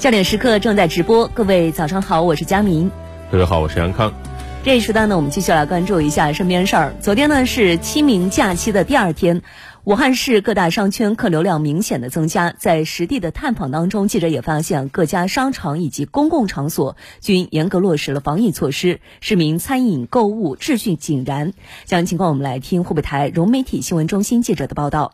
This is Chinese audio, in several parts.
焦点时刻正在直播，各位早上好，我是佳明。各位好，我是杨康。这一时段呢，我们继续来关注一下身边事儿。昨天呢是清明假期的第二天，武汉市各大商圈客流量明显的增加。在实地的探访当中，记者也发现各家商场以及公共场所均严格落实了防疫措施，市民餐饮购物秩序井然。详细情况我们来听湖北台融媒体新闻中心记者的报道。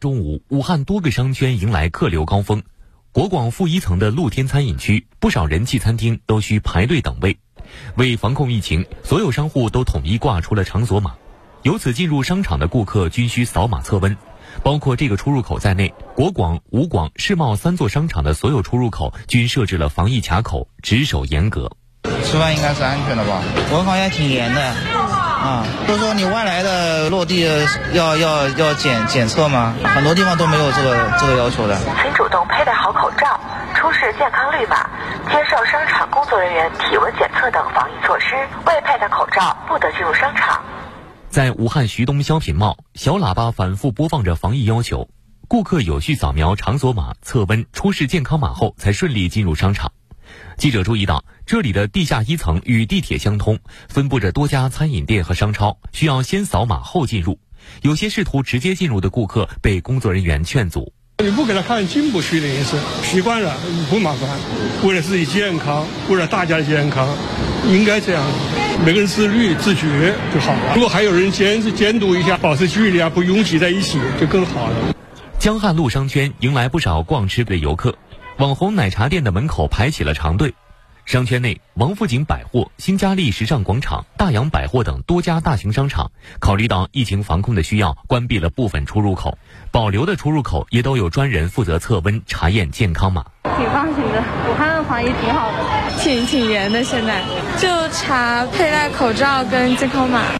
中午，武汉多个商圈迎来客流高峰，国广负一层的露天餐饮区，不少人气餐厅都需排队等位。为防控疫情，所有商户都统一挂出了场所码，由此进入商场的顾客均需扫码测温。包括这个出入口在内，国广、武广、世贸三座商场的所有出入口均设置了防疫卡口，值守严格。吃饭应该是安全的吧？我们防疫还挺严的啊，都说你外来的落地要要要检检测吗？很多地方都没有这个这个要求的。请主动佩戴好口罩，出示健康绿码，接受商场工作人员体温检测等防疫措施。未佩戴口罩不得进入商场。在武汉徐东小品茂，小喇叭反复播放着防疫要求，顾客有序扫描场所码、测温、出示健康码后，才顺利进入商场。记者注意到，这里的地下一层与地铁相通，分布着多家餐饮店和商超，需要先扫码后进入。有些试图直接进入的顾客被工作人员劝阻。你不给他看进不去的意思，习惯了不麻烦。为了自己健康，为了大家的健康，应该这样，每个人自律自觉就好了。如果还有人监监督一下，保持距离啊，不拥挤在一起，就更好了。江汉路商圈迎来不少逛吃的游客，网红奶茶店的门口排起了长队。商圈内，王府井百货、新嘉丽时尚广场、大洋百货等多家大型商场，考虑到疫情防控的需要，关闭了部分出入口，保留的出入口也都有专人负责测温、查验健康码。挺放心的，武汉防疫挺好的，挺挺严的。现在就查佩戴口罩跟健康码。